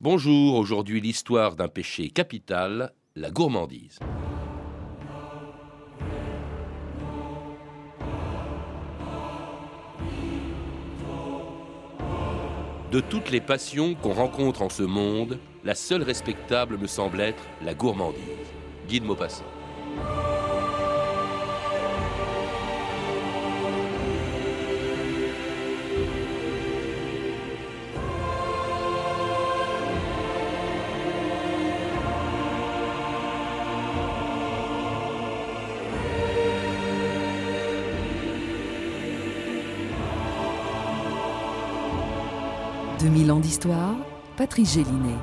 Bonjour, aujourd'hui l'histoire d'un péché capital, la gourmandise. De toutes les passions qu'on rencontre en ce monde, la seule respectable me semble être la gourmandise. Guy de Maupassant. « Patrice Gélinet.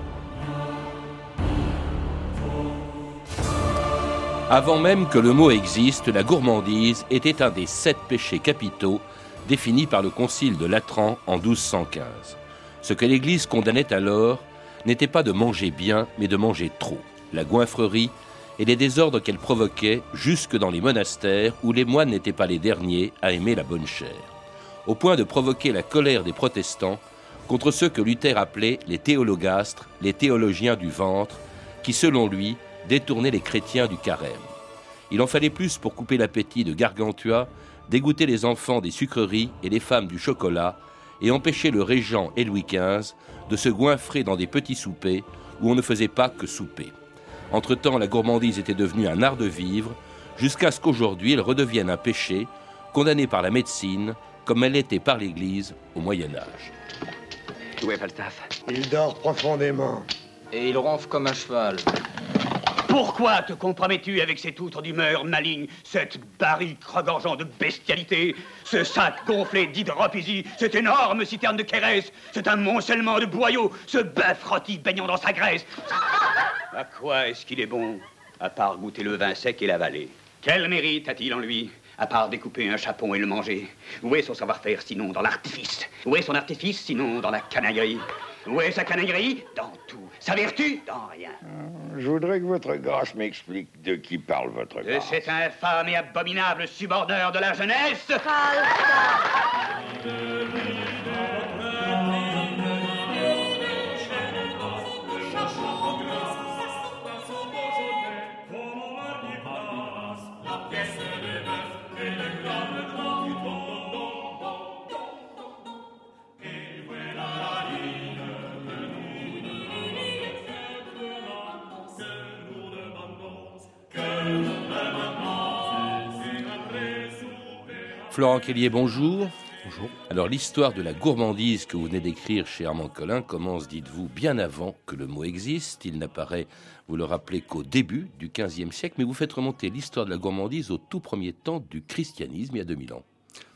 Avant même que le mot existe, la gourmandise était un des sept péchés capitaux définis par le Concile de Latran en 1215. Ce que l'Église condamnait alors n'était pas de manger bien, mais de manger trop. La goinfrerie et les désordres qu'elle provoquait jusque dans les monastères où les moines n'étaient pas les derniers à aimer la bonne chair. Au point de provoquer la colère des protestants contre ceux que Luther appelait les théologastres, les théologiens du ventre, qui, selon lui, détournaient les chrétiens du carême. Il en fallait plus pour couper l'appétit de Gargantua, dégoûter les enfants des sucreries et les femmes du chocolat, et empêcher le régent et Louis XV de se goinfrer dans des petits soupers où on ne faisait pas que souper. Entre-temps, la gourmandise était devenue un art de vivre, jusqu'à ce qu'aujourd'hui elle redevienne un péché, condamné par la médecine, comme elle l'était par l'Église au Moyen Âge. Où est Falstaff Il dort profondément. Et il ronfle comme un cheval. Pourquoi te compromets-tu avec cette outre d'humeur maligne, cette barrique regorgeant de bestialité, ce sac gonflé d'hydropésie, cette énorme citerne de Kérès, cet amoncellement de boyaux, ce bœuf rôti baignant dans sa graisse À quoi est-ce qu'il est bon, à part goûter le vin sec et l'avaler Quel mérite a-t-il en lui? À part découper un chapon et le manger. Où est son savoir-faire sinon dans l'artifice? Où est son artifice sinon dans la canaillerie? Où est sa canaillerie? Dans tout. Sa vertu Dans rien. Je voudrais que votre grâce m'explique de qui parle votre De grâce. cet infâme et abominable subordonneur de la jeunesse Florent Kellier, bonjour. Bonjour. Alors l'histoire de la gourmandise que vous venez d'écrire chez Armand Collin commence, dites-vous, bien avant que le mot existe. Il n'apparaît, vous le rappelez, qu'au début du XVe siècle, mais vous faites remonter l'histoire de la gourmandise au tout premier temps du christianisme, il y a 2000 ans.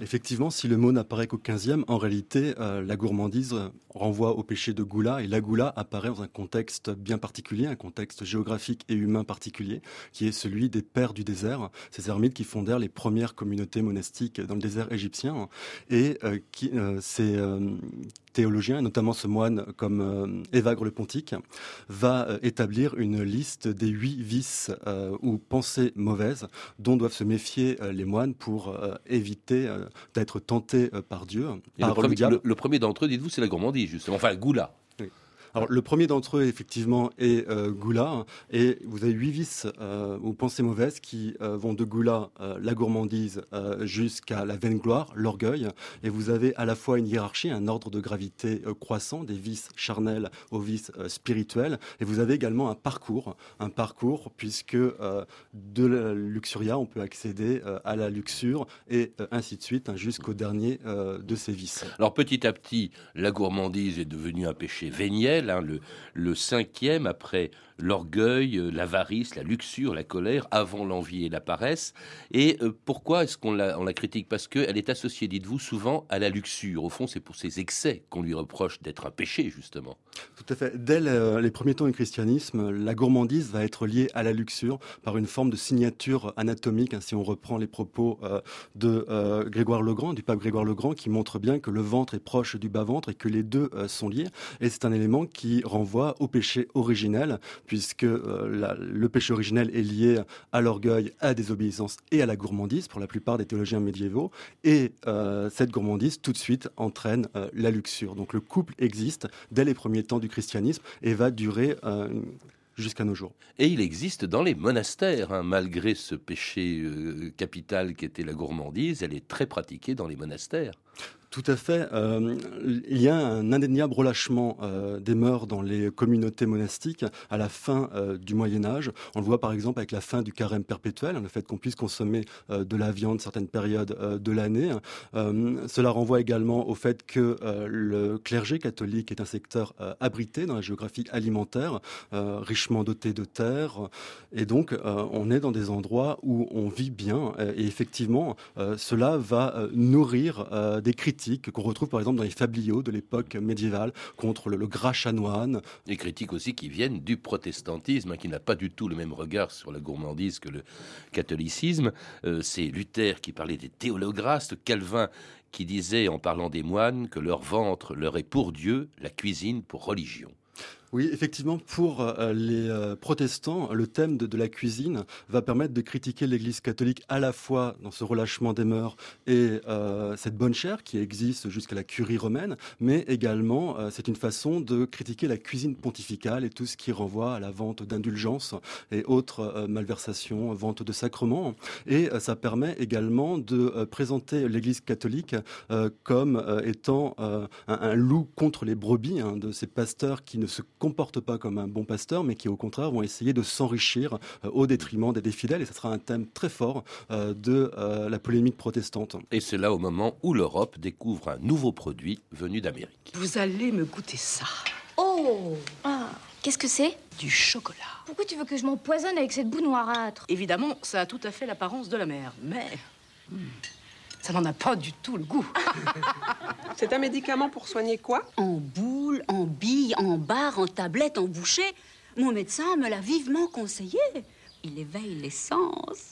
Effectivement, si le mot n'apparaît qu'au 15e, en réalité, euh, la gourmandise renvoie au péché de Goula, et la Goula apparaît dans un contexte bien particulier, un contexte géographique et humain particulier, qui est celui des pères du désert, ces ermites qui fondèrent les premières communautés monastiques dans le désert égyptien, et euh, qui, euh, théologiens, notamment ce moine comme euh, Évagre le Pontique, va euh, établir une liste des huit vices euh, ou pensées mauvaises dont doivent se méfier les moines pour éviter d'être tentés par Dieu, Et par le, premier, le- le d'entre eux, dites-vous, c'est la gourmandise, justement. Enfin, Goula. Alors, le premier d'entre eux, effectivement, est euh, Goula. Et vous avez huit vices euh, ou pensées mauvaises qui euh, vont de Goula, euh, la gourmandise, euh, jusqu'à la vaine gloire, l'orgueil. Et vous avez à la fois une hiérarchie, un ordre de gravité croissant, des vices charnels aux vices spirituels. Et vous avez également un parcours, un parcours, puisque de la luxuria, on peut accéder à la luxure et ainsi de suite, hein, jusqu'au dernier de ces vices. Alors petit à petit, la gourmandise est devenue un péché véniel, hein, le, le cinquième après l'orgueil, euh, l'avarice, la luxure, la colère, avant l'envie et la paresse. Et euh, pourquoi est-ce qu'on la, critique? Parce qu'elle est associée, dites-vous, souvent à la luxure. Au fond, c'est pour ses excès qu'on lui reproche d'être un péché, justement. Tout à fait. Dès le- les premiers temps du christianisme, la gourmandise va être liée à la luxure par une forme de signature anatomique. hein, si on reprend les propos euh, de euh, Grégoire le Grand, du pape Grégoire le Grand, qui montre bien que le ventre est proche du bas-ventre et que les deux euh, sont liés. Et c'est un élément qui renvoie au péché originel, puisque le péché originel est lié à l'orgueil, à la désobéissance et à la gourmandise pour la plupart des théologiens médiévaux. Et cette gourmandise, tout de suite, entraîne la luxure. Donc le couple existe dès les premiers temps du christianisme et va durer jusqu'à nos jours. Et il existe dans les monastères, hein, malgré ce péché euh, capital qui était la gourmandise, elle est très pratiquée dans les monastères. Tout à fait. Euh, il y a un indéniable relâchement euh, des mœurs dans les communautés monastiques à la fin euh, du Moyen Âge. On le voit par exemple avec la fin du carême perpétuel, le fait qu'on puisse consommer de la viande certaines périodes de l'année. cela renvoie également au fait que le clergé catholique est un secteur abrité dans la géographie alimentaire, richement doté de terres, et donc on est dans des endroits où on vit bien. Et effectivement, cela va nourrir des qu'on retrouve par exemple dans les fabliaux de l'époque médiévale contre le, gras chanoine. Des critiques aussi qui viennent du protestantisme, hein, qui n'a pas du tout le même regard sur la gourmandise que le catholicisme. Euh, c'est Luther qui parlait des théolograstes, Calvin qui disait en parlant des moines que leur ventre leur est pour Dieu, la cuisine pour religion. Oui, effectivement, pour euh, les euh, protestants, le thème de, la cuisine va permettre de critiquer l'Église catholique à la fois dans ce relâchement des mœurs et euh, cette bonne chair qui existe jusqu'à la curie romaine, mais également c'est une façon de critiquer la cuisine pontificale et tout ce qui renvoie à la vente d'indulgences et autres malversations, vente de sacrements. Et ça permet également de présenter l'Église catholique comme étant un, loup contre les brebis hein, de ces pasteurs qui ne se comportent pas comme un bon pasteur, mais qui au contraire vont essayer de s'enrichir euh, au détriment des fidèles. Et ce sera un thème très fort euh, de euh, la polémique protestante. Et c'est là au moment où l'Europe découvre un nouveau produit venu d'Amérique. Vous allez me goûter ça. Oh ah, Qu'est-ce que c'est? Du chocolat. Pourquoi tu veux que je m'empoisonne avec cette boue noirâtre? Évidemment, ça a tout à fait l'apparence de la mer, mais... Hmm, ça n'en a pas du tout le goût. C'est un médicament pour soigner quoi? En boule, en bille, en barre, en tablette, en bouchée. Mon médecin me l'a vivement conseillé. Il éveille les sens.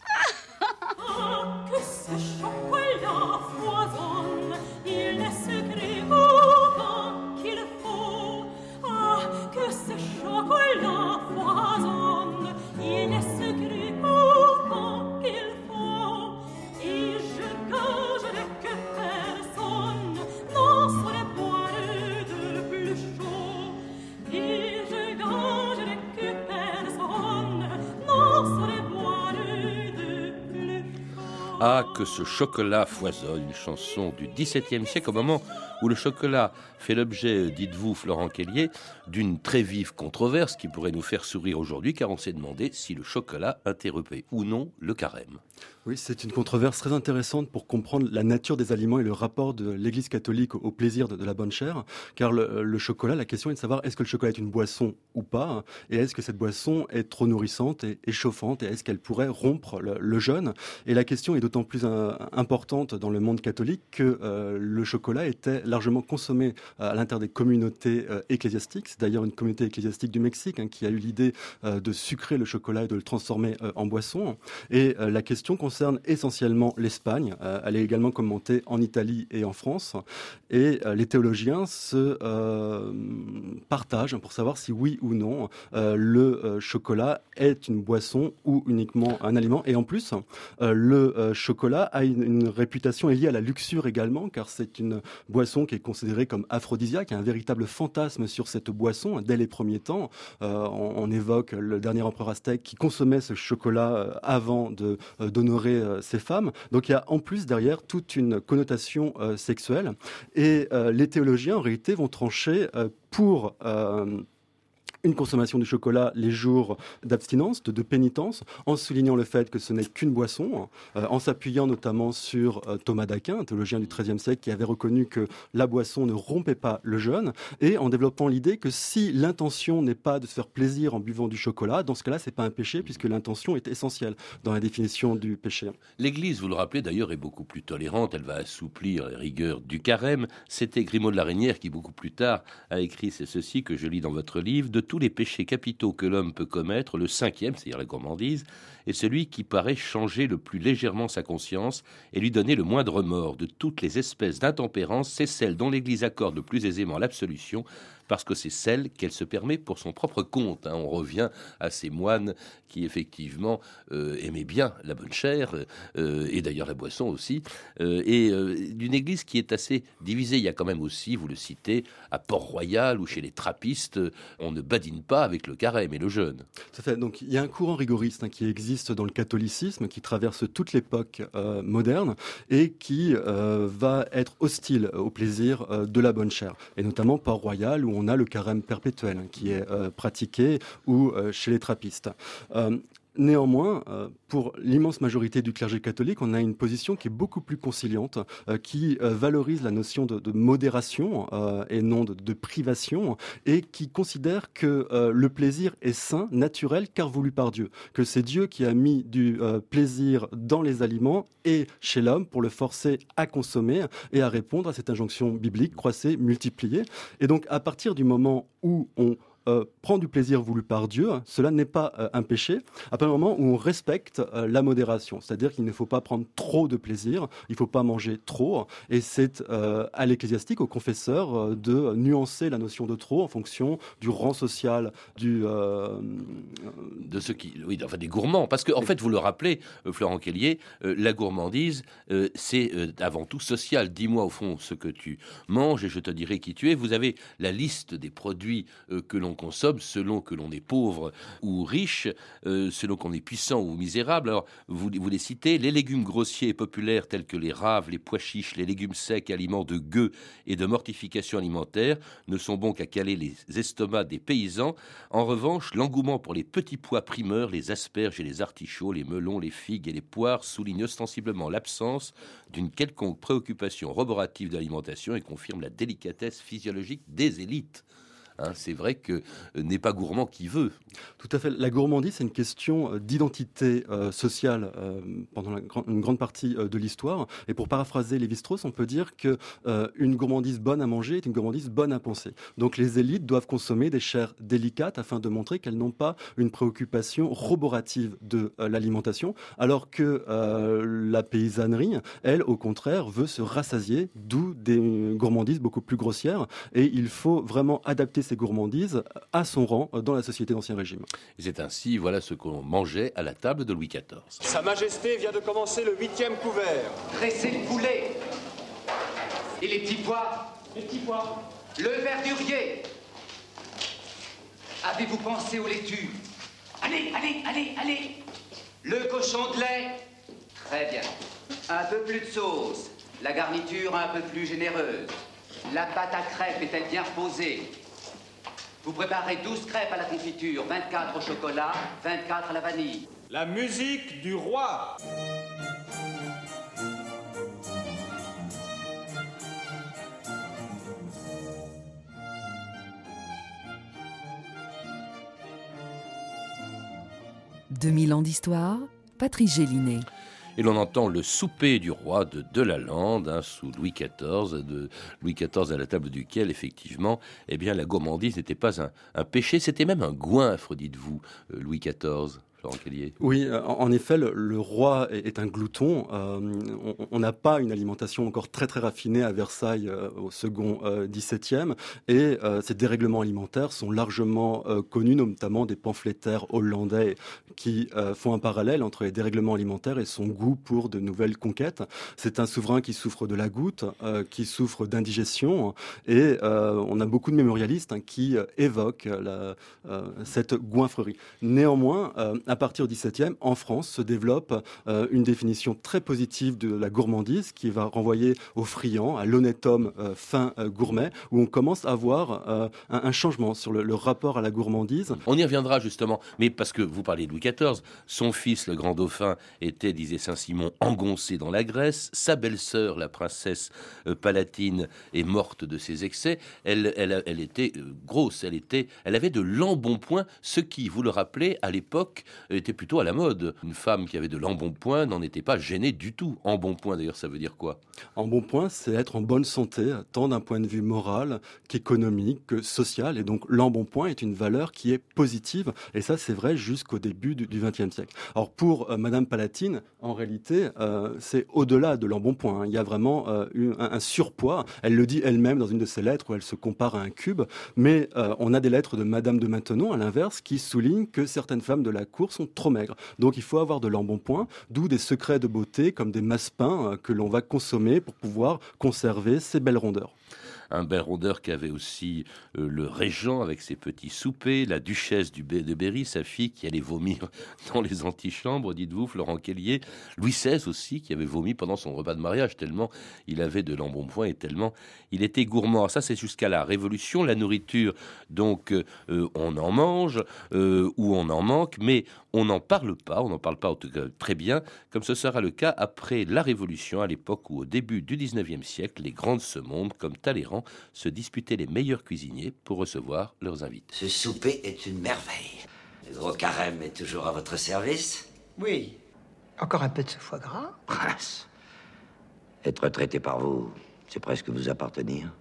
ah, que ce chocolat foisonne, il laisse que ce chocolat foisonne, une chanson du XVIIe siècle, au moment où le chocolat fait l'objet, dites-vous, Florent Kellier, d'une très vive controverse qui pourrait nous faire sourire aujourd'hui, car on s'est demandé si le chocolat interrompait ou non le carême. Oui, c'est une controverse très intéressante pour comprendre la nature des aliments et le rapport de l'Église catholique au plaisir de, la bonne chair. Car le, chocolat, la question est de savoir est-ce que le chocolat est une boisson ou pas, et est-ce que cette boisson est trop nourrissante et, chauffante, et est-ce qu'elle pourrait rompre le, jeûne? Et la question est d'autant plus euh, importante dans le monde catholique que euh, le chocolat était largement consommé euh, à l'intérieur des communautés ecclésiastiques. C'est d'ailleurs une communauté ecclésiastique du Mexique hein, qui a eu l'idée de sucrer le chocolat et de le transformer en boisson. Et la question concerne essentiellement l'Espagne. Euh, elle est également commentée en Italie et en France. Et euh, les théologiens se euh, partagent pour savoir si oui ou non le chocolat est une boisson ou uniquement un aliment. Et en plus, le chocolat a une, réputation liée à la luxure également, car c'est une boisson qui est considérée comme aphrodisiaque. Un véritable fantasme sur cette boisson dès les premiers temps. on, on, évoque le dernier empereur aztèque qui consommait ce chocolat avant de d'honorer euh, ces femmes. Donc il y a en plus derrière toute une connotation euh, sexuelle. Et euh, les théologiens, en réalité, vont trancher pour une consommation du chocolat les jours d'abstinence, de, pénitence, en soulignant le fait que ce n'est qu'une boisson, euh, en s'appuyant notamment sur euh, Thomas d'Aquin, théologien du XIIIe siècle qui avait reconnu que la boisson ne rompait pas le jeûne, et en développant l'idée que si l'intention n'est pas de se faire plaisir en buvant du chocolat, dans ce cas-là, c'est pas un péché puisque l'intention est essentielle dans la définition du péché. L'Église, vous le rappelez d'ailleurs, est beaucoup plus tolérante. Elle va assouplir les rigueurs du carême. C'était Grimaud de la Reynière qui, beaucoup plus tard, a écrit c'est ceci que je lis dans votre livre de tous les péchés capitaux que l'homme peut commettre, le cinquième, c'est-à-dire la gourmandise, est celui qui paraît changer le plus légèrement sa conscience et lui donner le moindre remords. De toutes les espèces d'intempérance, c'est celle dont l'Église accorde le plus aisément l'absolution, parce que c'est celle qu'elle se permet pour son propre compte. Hein. On revient à ces moines qui effectivement euh, aimaient bien la bonne chair, euh, et d'ailleurs la boisson aussi, euh, et d'une église qui est assez divisée. Il y a quand même aussi, vous le citez, à Port-Royal ou chez les trappistes, on ne badine pas avec le carême et le jeûne. Ça fait. Donc il y a un courant rigoriste hein, qui existe dans le catholicisme, qui traverse toute l'époque moderne et qui va être hostile au plaisir de la bonne chair, et notamment Port-Royal où on a le carême perpétuel hein, qui est pratiqué, ou chez les trappistes. Euh, néanmoins, euh, pour l'immense majorité du clergé catholique, on a une position qui est beaucoup plus conciliante, euh, qui valorise la notion de, modération et non de, privation, et qui considère que le plaisir est sain, naturel, car voulu par Dieu, que c'est Dieu qui a mis du plaisir dans les aliments et chez l'homme pour le forcer à consommer et à répondre à cette injonction biblique, croissez, multiplier. Et donc, à partir du moment où on euh, prend du plaisir voulu par Dieu, cela n'est pas euh, un péché, à partir du moment où on respecte euh, la modération. C'est-à-dire qu'il ne faut pas prendre trop de plaisir, il ne faut pas manger trop, et c'est à l'ecclésiastique, au confesseur, de nuancer la notion de trop en fonction du rang social, du... De ceux qui... Oui, enfin des gourmands, parce que en fait, vous le rappelez, Florent Kellier, la gourmandise, c'est avant tout social. Dis-moi au fond ce que tu manges et je te dirai qui tu es. Vous avez la liste des produits que l'on consomme selon que l'on est pauvre ou riche, euh, selon qu'on est puissant ou misérable. Alors, vous, vous les citez, les légumes grossiers et populaires tels que les raves, les pois chiches, les légumes secs, aliments de gueux et de mortification alimentaire, ne sont bons qu'à caler les estomacs des paysans. En revanche, l'engouement pour les petits pois primeurs, les asperges et les artichauts, les melons, les figues et les poires souligne ostensiblement l'absence d'une quelconque préoccupation roborative d'alimentation et confirme la délicatesse physiologique des élites. Hein, c'est vrai que euh, n'est pas gourmand qui veut. Tout à fait. La gourmandise, c'est une question euh, d'identité euh, sociale pendant une grande partie de l'histoire. Et pour paraphraser Lévi-Strauss, on peut dire que une gourmandise bonne à manger est une gourmandise bonne à penser. Donc les élites doivent consommer des chairs délicates afin de montrer qu'elles n'ont pas une préoccupation roborative de l'alimentation, alors que la paysannerie, elle, au contraire, veut se rassasier, d'où des gourmandises beaucoup plus grossières. Et il faut vraiment adapter ses gourmandises à son rang dans la société d'Ancien Régime. C'est ainsi, voilà ce qu'on mangeait à la table de Louis XIV. Sa Majesté vient de commencer le huitième couvert. Dressez le poulet. Et les petits pois Les petits pois. Le verdurier. Avez-vous pensé aux laitues? Allez, allez, allez, allez. Le cochon de lait. Très bien. Un peu plus de sauce. La garniture un peu plus généreuse. La pâte à crêpes est-elle bien reposée? Vous préparez 12 crêpes à la confiture, 24 au chocolat, 24 à la vanille. La musique du roi. « 2000 ans d'histoire », Patrice Gélinet et l'on entend le souper du roi de Delalande hein, sous Louis XIV, de Louis XIV à la table duquel effectivement, eh bien la gourmandise n'était pas un, péché, c'était même un goinfre, dites-vous, euh, Louis XIV. Oui, euh, en effet, le, roi est, un glouton. Euh, on n'a pas une alimentation encore très très raffinée à Versailles euh, au second XVIIe, et ces dérèglements alimentaires sont largement connus, notamment des pamphlétaires hollandais qui font un parallèle entre les dérèglements alimentaires et son goût pour de nouvelles conquêtes. C'est un souverain qui souffre de la goutte, qui souffre d'indigestion, et on a beaucoup de mémorialistes hein, qui évoquent cette goinfrerie. Néanmoins, à partir du XVIIe, en France, se développe euh, une définition très positive de la gourmandise qui va renvoyer au friand, à l'honnête homme euh, fin euh, gourmet, où on commence à voir un, changement sur le, rapport à la gourmandise. On y reviendra justement, mais parce que vous parlez de Louis XIV, son fils, le grand dauphin, était, disait Saint-Simon, engoncé dans la graisse, sa belle-sœur, la princesse palatine, est morte de ses excès, elle, elle, elle était grosse, elle, était, elle avait de l'embonpoint, ce qui, vous le rappelez, à l'époque, était plutôt à la mode. Une femme qui avait de l'embonpoint n'en était pas gênée du tout. Embonpoint, d'ailleurs, ça veut dire quoi? Embonpoint, c'est être en bonne santé, tant d'un point de vue moral qu'économique, que social. Et donc, l'embonpoint est une valeur qui est positive. Et ça, c'est vrai jusqu'au début du XXe siècle. Alors, pour euh, Madame Palatine, en réalité, euh, c'est au-delà de l'embonpoint. Hein. Il y a vraiment euh, un, un, surpoids. Elle le dit elle-même dans une de ses lettres où elle se compare à un cube. Mais on a des lettres de Madame de Maintenon, à l'inverse, qui soulignent que certaines femmes de la cour sont trop maigres. Donc, il faut avoir de l'embonpoint, d'où des secrets de beauté comme des massepains que l'on va consommer pour pouvoir conserver ces belles rondeurs un bel rondeur qui avait aussi euh, le régent avec ses petits soupers, la duchesse du de Berry, sa fille qui allait vomir dans les antichambres, dites-vous, Florent Kellier, Louis XVI aussi qui avait vomi pendant son repas de mariage, tellement il avait de l'embonpoint et tellement il était gourmand. Ça, c'est jusqu'à la Révolution, la nourriture, donc euh, euh, on en mange ou on en manque, mais on n'en parle pas, on n'en parle pas très bien, comme ce sera le cas après la Révolution, à l'époque où au début du 19e siècle, les grandes ce monde, comme Talleyrand, se disputaient les meilleurs cuisiniers pour recevoir leurs invités. Ce souper est une merveille. Le gros carême est toujours à votre service Oui. Encore un peu de ce foie gras Prince, être traité par vous, c'est presque vous appartenir.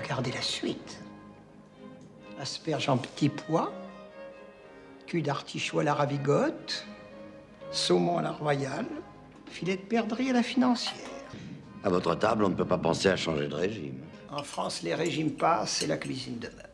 regardez la suite. Asperge en petits pois, cul d'artichaut à la ravigote, saumon à la royale, filet de perdrix à la financière. À votre table, on ne peut pas penser à changer de régime. En France, les régimes passent et la cuisine demeure.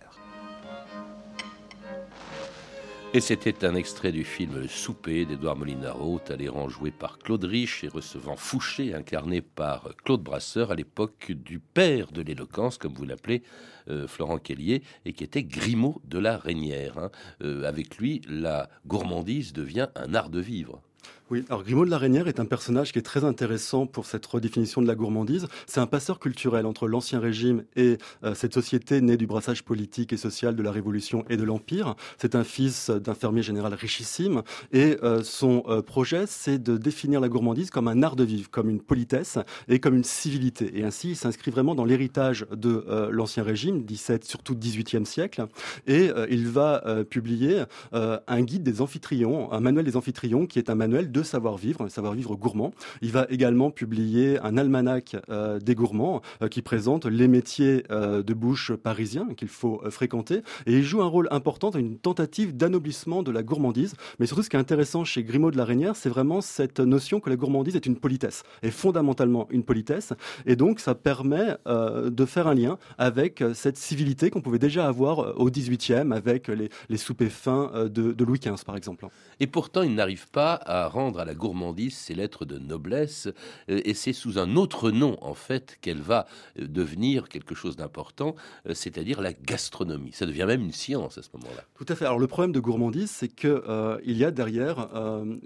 Et c'était un extrait du film Le souper d'Edouard Molinaro, Talleyrand joué par Claude Rich et recevant Fouché, incarné par Claude Brasseur, à l'époque du père de l'éloquence, comme vous l'appelez, euh, Florent Kellier, et qui était Grimaud de la Reynière. Hein. Euh, avec lui, la gourmandise devient un art de vivre. Oui, alors Grimaud de la Reynière est un personnage qui est très intéressant pour cette redéfinition de la gourmandise. C'est un passeur culturel entre l'Ancien Régime et euh, cette société née du brassage politique et social de la Révolution et de l'Empire. C'est un fils d'un fermier général richissime et euh, son euh, projet, c'est de définir la gourmandise comme un art de vivre, comme une politesse et comme une civilité. Et ainsi, il s'inscrit vraiment dans l'héritage de l'Ancien Régime, 17, surtout 18e siècle. Et il va publier un guide des amphitrions, un manuel des amphitrions qui est un manuel de savoir-vivre, un savoir-vivre gourmand. Il va également publier un almanach euh, des gourmands euh, qui présente les métiers euh, de bouche parisiens qu'il faut fréquenter. Et il joue un rôle important dans une tentative d'anoblissement de la gourmandise. Mais surtout, ce qui est intéressant chez Grimaud de la Reynière, c'est vraiment cette notion que la gourmandise est une politesse, est fondamentalement une politesse. Et donc, ça permet de faire un lien avec cette civilité qu'on pouvait déjà avoir au XVIIIe avec les, soupers fins de Louis XV, par exemple. Et pourtant, il n'arrive pas à rendre à la gourmandise ses lettres de noblesse, euh, et c'est sous un autre nom, en fait, qu'elle va euh, devenir quelque chose d'important, euh, c'est-à-dire la gastronomie. Ça devient même une science à ce moment-là. Tout à fait. Alors le problème de gourmandise, c'est qu'il il y a derrière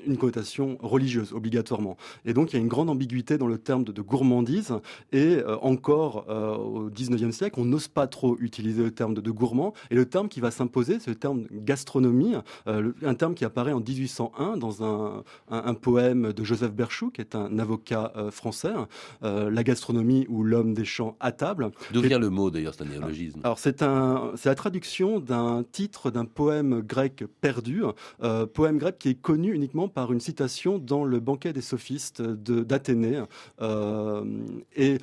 une connotation religieuse, obligatoirement. Et donc il y a une grande ambiguïté dans le terme de, gourmandise, et encore au 19e siècle, on n'ose pas trop utiliser le terme de, gourmand, et le terme qui va s'imposer, c'est le terme gastronomie, un terme qui apparaît en 1801 dans un, un, poème de Joseph Berchou, qui est un avocat euh, français, euh, La gastronomie ou l'homme des champs à table. D'où vient le mot d'ailleurs, c'est un néologisme Alors c'est un, c'est la traduction d'un titre d'un poème grec perdu, euh, poème grec qui est connu uniquement par une citation dans le banquet des sophistes d'Athénée. et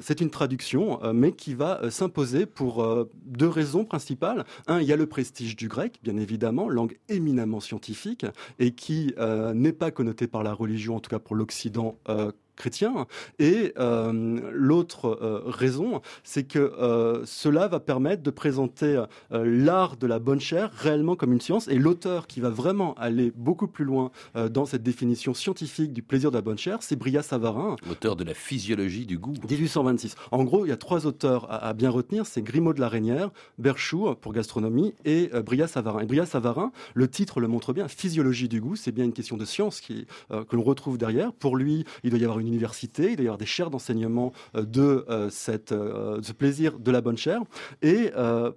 c'est une traduction, mais qui va s'imposer pour deux raisons principales. Un, il y a le prestige du grec, bien évidemment, langue éminemment scientifique, et qui n'est pas connoté par la religion, en tout cas pour l'Occident euh, chrétien. Et euh, l'autre euh, raison, c'est que euh, cela va permettre de présenter l'art de la bonne chair réellement comme une science. Et l'auteur qui va vraiment aller beaucoup plus loin dans cette définition scientifique du plaisir de la bonne chair, c'est Bria Savarin. L'auteur de la physiologie du goût. 1826. En gros, il y a trois auteurs à, bien retenir, c'est Grimaud de la Reynière, Berchou pour gastronomie et Bria Savarin. Et Bria Savarin, le titre le montre bien, physiologie du goût, c'est bien une question de science qui, que l'on retrouve derrière. Pour lui, il doit y avoir une université, il des chaires d'enseignement de cette, ce plaisir de la bonne chair, et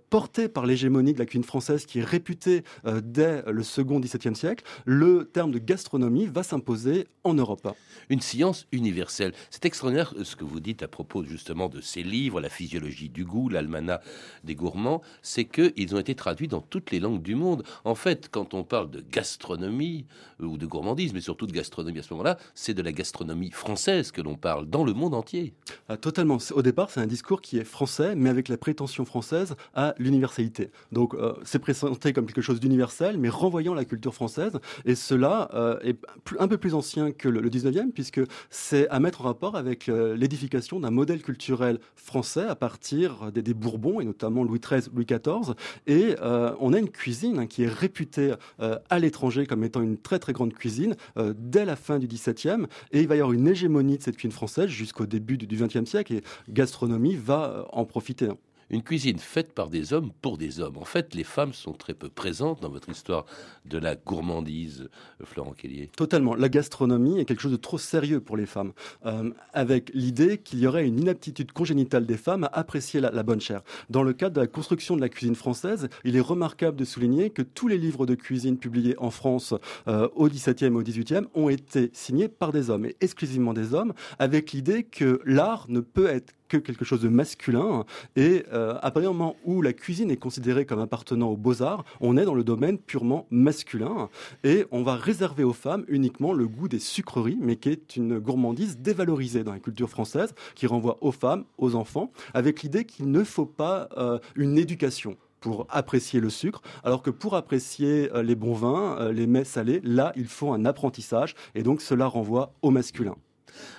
porté par l'hégémonie de la cuisine française qui est réputée dès le second XVIIe siècle, le terme de gastronomie va s'imposer en Europe. Une science universelle. C'est extraordinaire ce que vous dites à propos justement de ces livres, la physiologie du goût, l'almanach des gourmands, c'est qu'ils ont été traduits dans toutes les langues du monde. En fait, quand on parle de gastronomie euh, ou de gourmandise, mais surtout de gastronomie à ce moment-là, c'est de la gastronomie française que l'on parle dans le monde entier. Ah, totalement. Au départ, c'est un discours qui est français, mais avec la prétention française à l'universalité. Donc, euh, c'est présenté comme quelque chose d'universel, mais renvoyant la culture française. Et cela euh, est un peu plus ancien que le, 19e, puisque c'est à mettre en rapport avec l'édification d'un modèle culturel français à partir des, Bourbons, et notamment Louis XIII, Louis XIV. Et on a une cuisine hein, qui est réputée à l'étranger comme étant une très très grande cuisine euh, dès la fin du XVIIe et il va y avoir une hégémonie de cette cuisine française jusqu'au début du XXe siècle et gastronomie va en profiter. Une cuisine faite par des hommes pour des hommes. En fait, les femmes sont très peu présentes dans votre histoire de la gourmandise, euh, Florent Kellier. Totalement. La gastronomie est quelque chose de trop sérieux pour les femmes, euh, avec l'idée qu'il y aurait une inaptitude congénitale des femmes à apprécier la, bonne chair. Dans le cadre de la construction de la cuisine française, il est remarquable de souligner que tous les livres de cuisine publiés en France euh, au XVIIe et au XVIIIe ont été signés par des hommes, et exclusivement des hommes, avec l'idée que l'art ne peut être que quelque chose de masculin. Et euh, à partir du moment où la cuisine est considérée comme appartenant aux beaux-arts, on est dans le domaine purement masculin. Et on va réserver aux femmes uniquement le goût des sucreries, mais qui est une gourmandise dévalorisée dans la culture française, qui renvoie aux femmes, aux enfants, avec l'idée qu'il ne faut pas euh, une éducation pour apprécier le sucre, alors que pour apprécier euh, les bons vins, les mets salés, là, il faut un apprentissage, et donc cela renvoie au masculin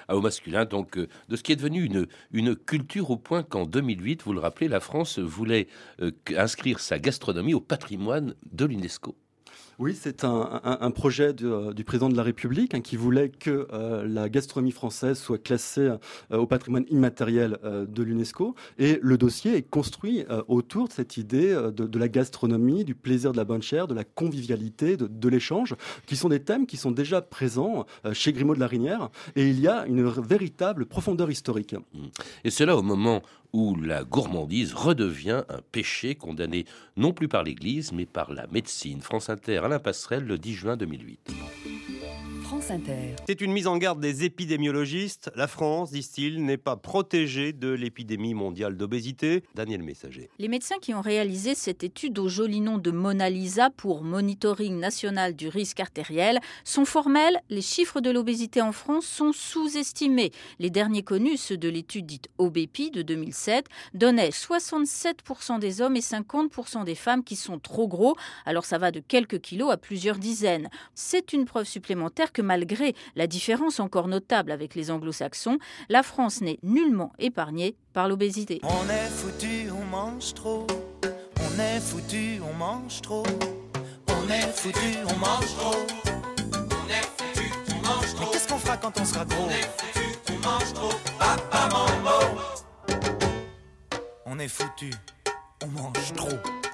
au masculin, donc euh, de ce qui est devenu une, une culture au point qu'en 2008, vous le rappelez, la France voulait euh, inscrire sa gastronomie au patrimoine de l'UNESCO. Oui, c'est un, projet euh, du président de la République hein, qui voulait que euh, la gastronomie française soit classée euh, au patrimoine immatériel de l'UNESCO. Et le dossier est construit autour de cette idée de, la gastronomie, du plaisir de la bonne chair, de la convivialité, de, l'échange, qui sont des thèmes qui sont déjà présents chez Grimaud de la Rinière. Et il y a une véritable profondeur historique. Et c'est là au moment où la gourmandise redevient un péché condamné non plus par l'Église, mais par la médecine. France Inter, Alain Passerelle, le 10 juin 2008. C'est une mise en garde des épidémiologistes. La France, disent-ils, n'est pas protégée de l'épidémie mondiale d'obésité. Daniel Messager. Les médecins qui ont réalisé cette étude au joli nom de Mona Lisa pour Monitoring national du risque artériel sont formels. Les chiffres de l'obésité en France sont sous-estimés. Les derniers connus, ceux de l'étude dite OBEPI de 2007, donnaient 67% des hommes et 50% des femmes qui sont trop gros. Alors ça va de quelques kilos à plusieurs dizaines. C'est une preuve supplémentaire que malgré malgré la différence encore notable avec les anglo-saxons, la France n'est nullement épargnée par l'obésité. On est foutu, on mange trop. On est foutu, on mange trop. On est foutu, on mange trop. On est foutu, on mange trop. Qu'est-ce qu'on fera quand on sera gros? On est foutu, on mange trop. Papa mambo. On est foutu, on mange trop.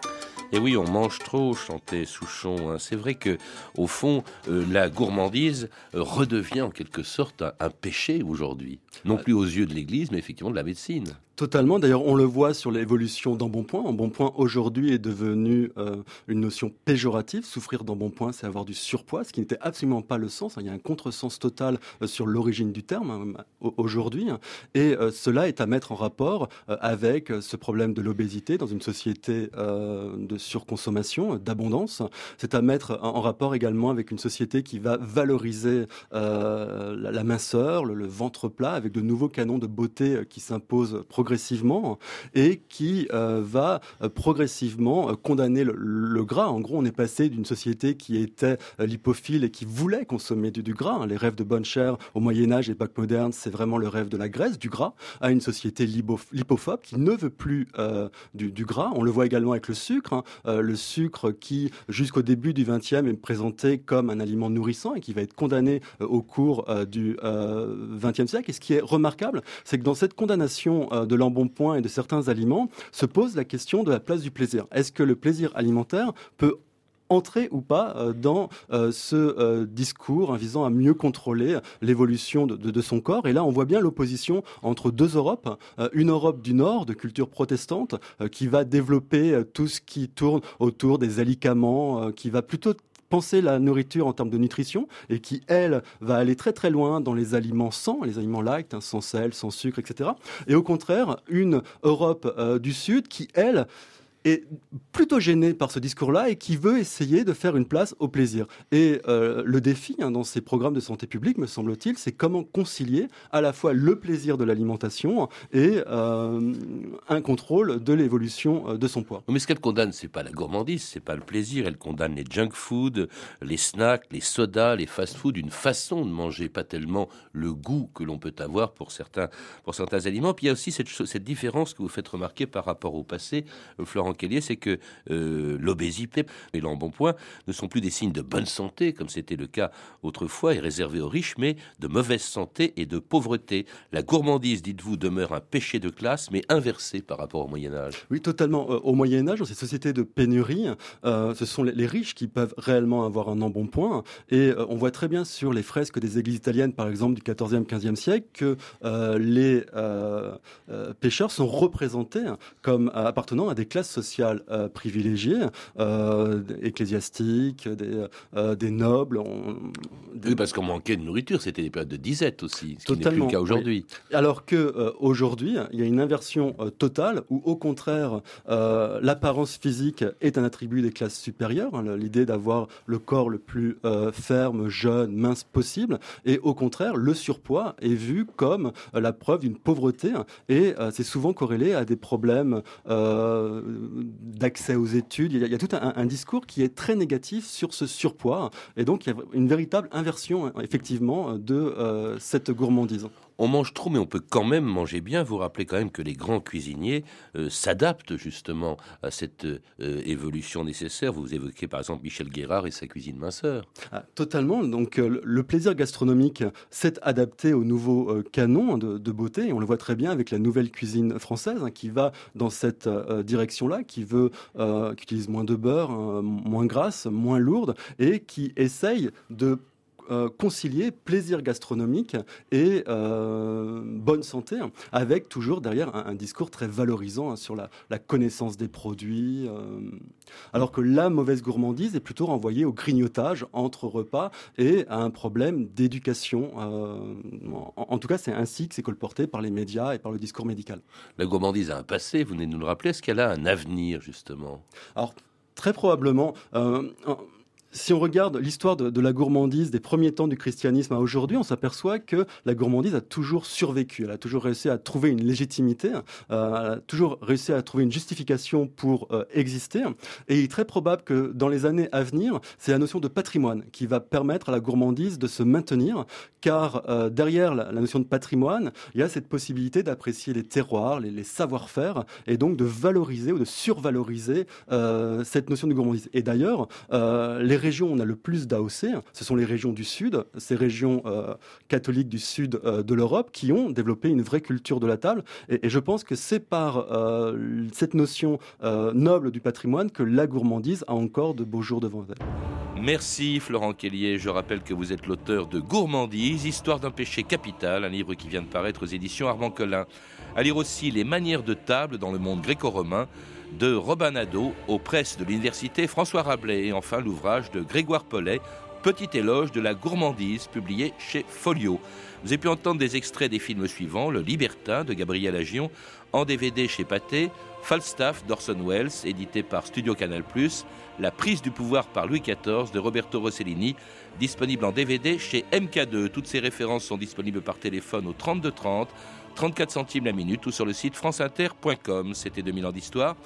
Et oui, on mange trop, chantait Souchon. Hein. C'est vrai que, au fond, euh, la gourmandise euh, redevient en quelque sorte un péché aujourd'hui. Non plus aux yeux de l'Église, mais effectivement de la médecine. Totalement. D'ailleurs, on le voit sur l'évolution d'embonpoint. Embonpoint aujourd'hui est devenu euh, une notion péjorative. Souffrir d'embonpoint, c'est avoir du surpoids, ce qui n'était absolument pas le sens. Il y a un contresens total euh, sur l'origine du terme hein, aujourd'hui. Et euh, cela est à mettre en rapport avec ce problème de l'obésité dans une société de surconsommation, d'abondance. C'est à mettre en rapport également avec une société qui va valoriser la, minceur, le, le, ventre plat, avec de nouveaux canons de beauté qui s'imposent progressivement et qui euh, va euh, progressivement euh, condamner le, gras. En gros, on est passé d'une société qui était lipophile et qui voulait consommer du, gras. Hein. Les rêves de bonne chair au Moyen Âge, époque moderne, c'est vraiment le rêve de la graisse, du gras, à une société lipophobe qui ne veut plus du, gras. On le voit également avec le sucre. Hein. le sucre qui, jusqu'au début du XXe, est présenté comme un aliment nourrissant et qui va être condamné au cours du XXe siècle. Et ce qui est remarquable, c'est que dans cette condamnation de l'embonpoint et de certains aliments, se pose la question de la place du plaisir. Est-ce que le plaisir alimentaire peut entrer ou pas euh, dans euh, ce euh, discours visant à mieux contrôler l'évolution de, son corps? Et là, on voit bien l'opposition entre deux Europes. une Europe du Nord, de culture protestante, qui va développer tout ce qui tourne autour des alicaments, qui va plutôt penser la nourriture en termes de nutrition et qui, elle, va aller très très loin dans les aliments sans, les aliments light, hein, sans sel, sans sucre, etc. Et au contraire, une Europe du Sud qui, elle, est plutôt gêné par ce discours-là et qui veut essayer de faire une place au plaisir. Et euh, le défi hein, dans ces programmes de santé publique, me semble-t-il, c'est comment concilier à la fois le plaisir de l'alimentation et euh, un contrôle de l'évolution euh, de son poids. Mais ce qu'elle condamne, c'est pas la gourmandise, c'est pas le plaisir. Elle condamne les junk food, les snacks, les sodas, les fast-food, une façon de manger, pas tellement le goût que l'on peut avoir pour certains, pour certains aliments. Puis il y a aussi cette, cette différence que vous faites remarquer par rapport au passé, Florent c'est que euh, l'obésité et l'embonpoint ne sont plus des signes de bonne santé, comme c'était le cas autrefois et réservé aux riches, mais de mauvaise santé et de pauvreté. La gourmandise, dites-vous, demeure un péché de classe, mais inversé par rapport au Moyen Âge. Oui, totalement. Euh, au Moyen Âge, dans ces sociétés de pénurie, euh, ce sont les, riches qui peuvent réellement avoir un embonpoint. Et on voit très bien sur les fresques des églises italiennes, par exemple, du 14e, 15e siècle, que les pêcheurs sont représentés comme appartenant à des classes sociales euh, privilégiées, euh, ecclésiastiques, des, euh, des nobles. Oui, parce qu'on manquait de nourriture, c'était des périodes de disette aussi, ce qui n'est plus le cas aujourd'hui. Alors que aujourd'hui, il y a une inversion totale où, au contraire, l'apparence physique est un attribut des classes supérieures, hein, l'idée d'avoir le corps le plus ferme, jeune, mince possible, et au contraire, le surpoids est vu comme la preuve d'une pauvreté, et c'est souvent corrélé à des problèmes d'accès aux études. Il y, a, tout un, discours qui est très négatif sur ce surpoids. Et donc, il y a une véritable inversion, effectivement, de euh, cette gourmandise on mange trop, mais on peut quand même manger bien. Vous rappelez quand même que les grands cuisiniers euh, s'adaptent justement à cette euh, évolution nécessaire. Vous évoquez par exemple Michel Guérard et sa cuisine minceur. Ah, totalement. Donc euh, le plaisir gastronomique s'est adapté au nouveau canon de, beauté. Et on le voit très bien avec la nouvelle cuisine française hein, qui va dans cette direction-là, qui veut, qui utilise moins de beurre, moins grasse, moins lourde et qui essaye de euh, concilier plaisir gastronomique et euh, bonne santé, avec toujours derrière un, discours très valorisant hein, sur la, connaissance des produits, euh, alors que la mauvaise gourmandise est plutôt renvoyée au grignotage entre repas et à un problème d'éducation. En, tout cas, c'est ainsi que c'est colporté par les médias et par le discours médical. La gourmandise a un passé, vous venez de nous le rappeler, est-ce qu'elle a un avenir justement? Alors, très probablement si on regarde l'histoire de, la gourmandise des premiers temps du christianisme à aujourd'hui, on s'aperçoit que la gourmandise a toujours survécu. Elle a toujours réussi à trouver une légitimité, euh, elle a toujours réussi à trouver une justification pour euh, exister. Et il est très probable que dans les années à venir, c'est la notion de patrimoine qui va permettre à la gourmandise de se maintenir, car euh, derrière la, notion de patrimoine, il y a cette possibilité d'apprécier les terroirs, les, les savoir-faire, et donc de valoriser ou de survaloriser cette notion de gourmandise. Et d'ailleurs, les régions où on a le plus d'AOC, ce sont les régions du Sud, ces régions euh, catholiques du Sud euh, de l'Europe, qui ont développé une vraie culture de la table. Et, je pense que c'est par euh, cette notion noble du patrimoine que la gourmandise a encore de beaux jours devant elle. Merci Florent Kellier. Je rappelle que vous êtes l'auteur de Gourmandise, Histoire d'un péché capital, un livre qui vient de paraître aux éditions Armand Collin. À lire aussi Les manières de table dans le monde gréco-romain de Robin Nadeau aux presses de l'université François Rabelais et enfin l'ouvrage de Grégoire Pollet, Petit éloge de la gourmandise, publié chez Folio. Vous avez pu entendre des extraits des films suivants Le Libertin de Gabriel Agion, en DVD chez Pathé, Falstaff d'Orson Welles, édité par Studio Canal, La prise du pouvoir par Louis XIV de Roberto Rossellini, disponible en DVD chez MK2. Toutes ces références sont disponibles par téléphone au 3230, 34 centimes la minute ou sur le site franceinter.com. C'était 2000 ans d'histoire.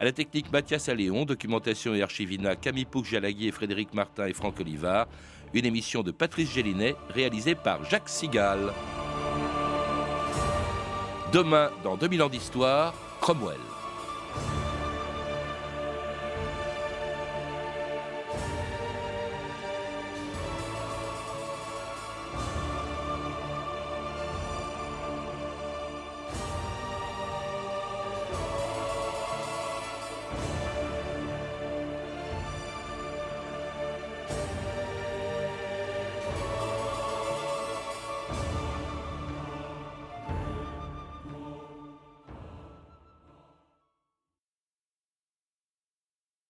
À la technique Mathias Alléon, documentation et archivina Camille Pouc-Jalagui et Frédéric Martin et Franck Olivard. Une émission de Patrice Gélinet réalisée par Jacques Sigal. Demain, dans 2000 ans d'histoire, Cromwell.